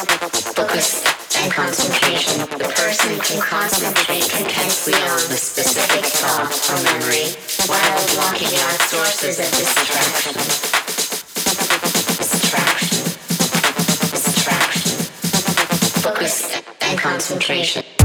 Focus and concentration. The person can concentrate intensely on the specific thought or memory while blocking out sources of distraction. Distraction. Distraction. Focus and concentration.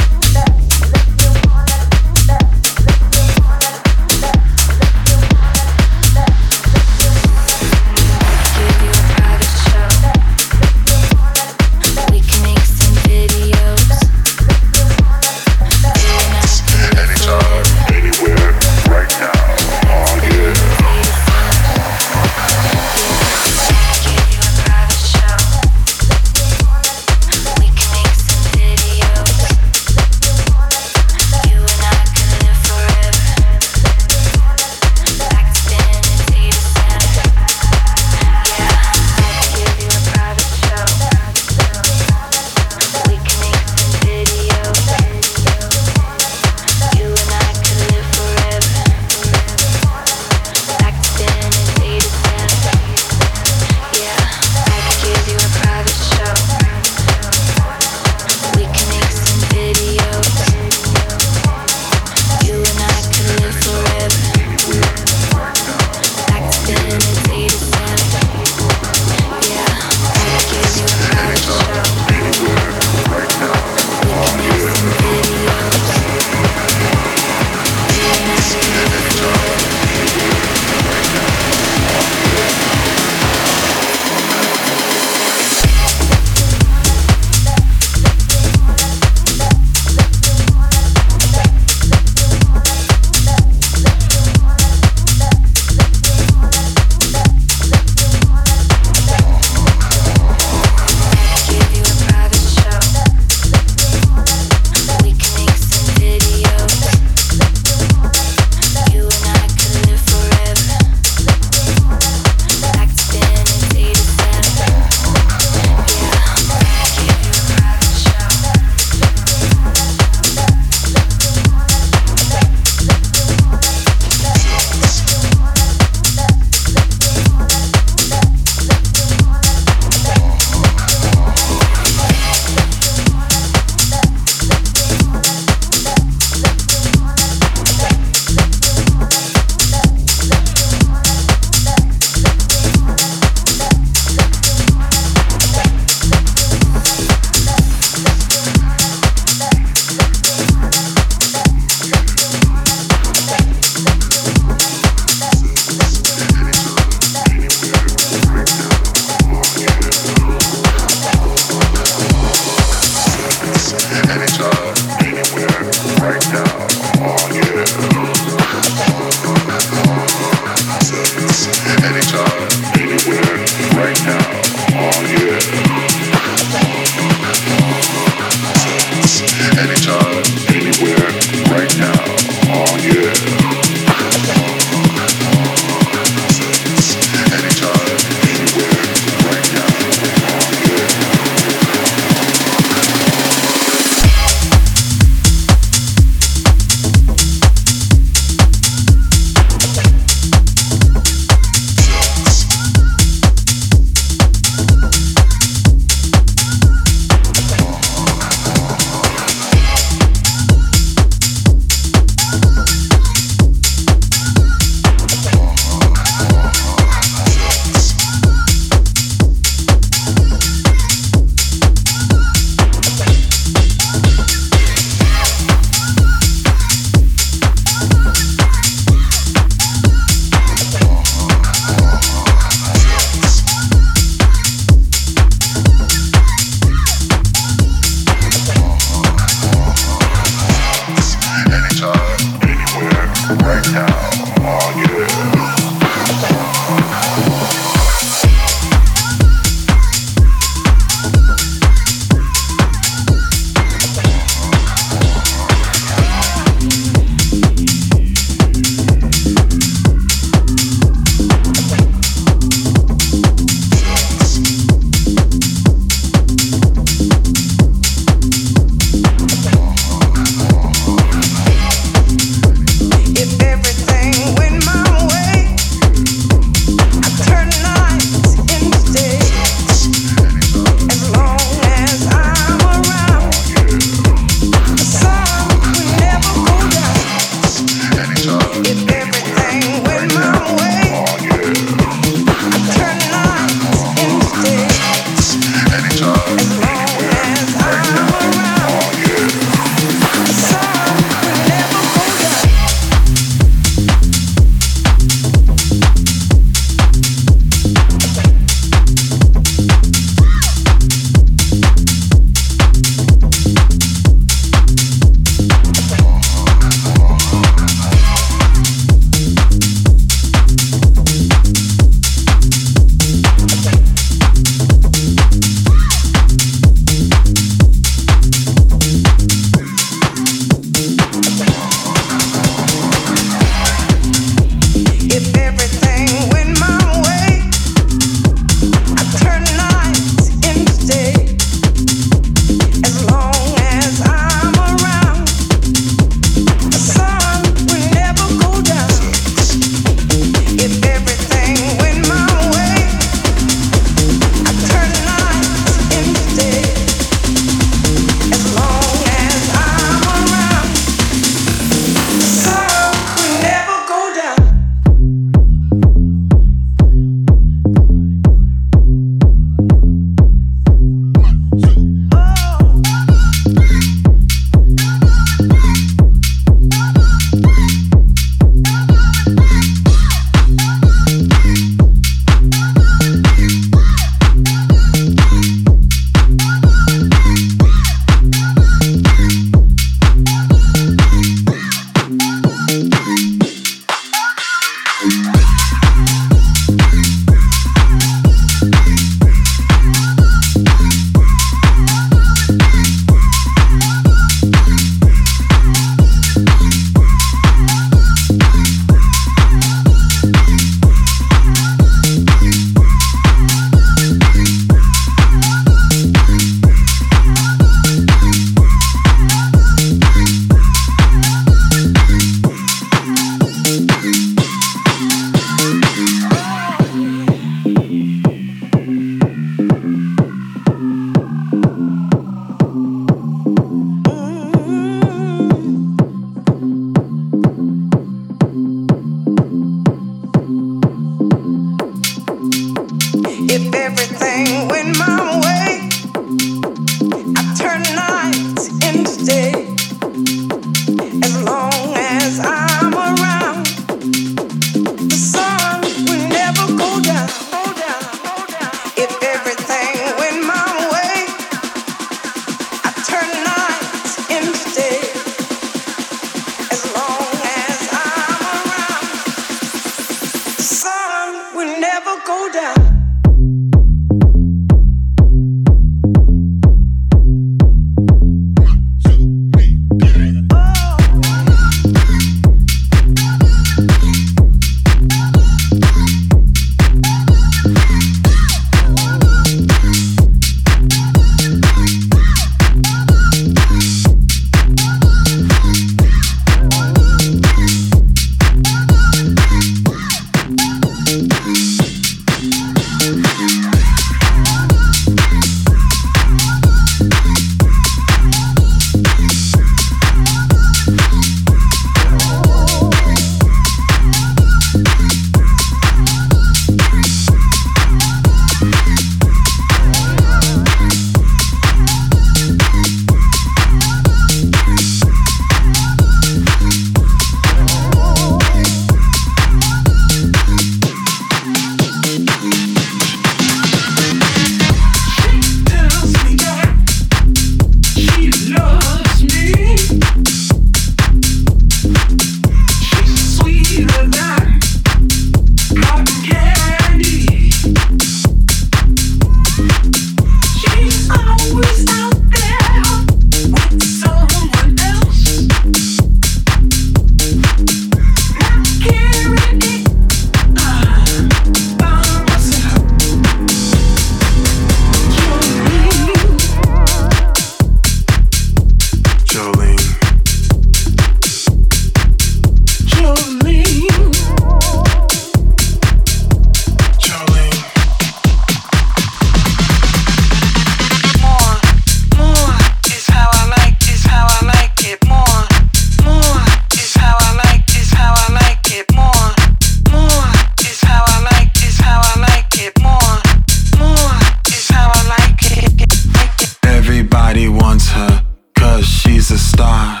He wants her, cause she's a star.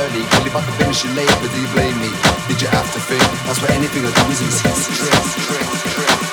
early. Call you back to finish you late, but do you blame me? Did you have to think? That's why anything I do is a trick, trick, trick.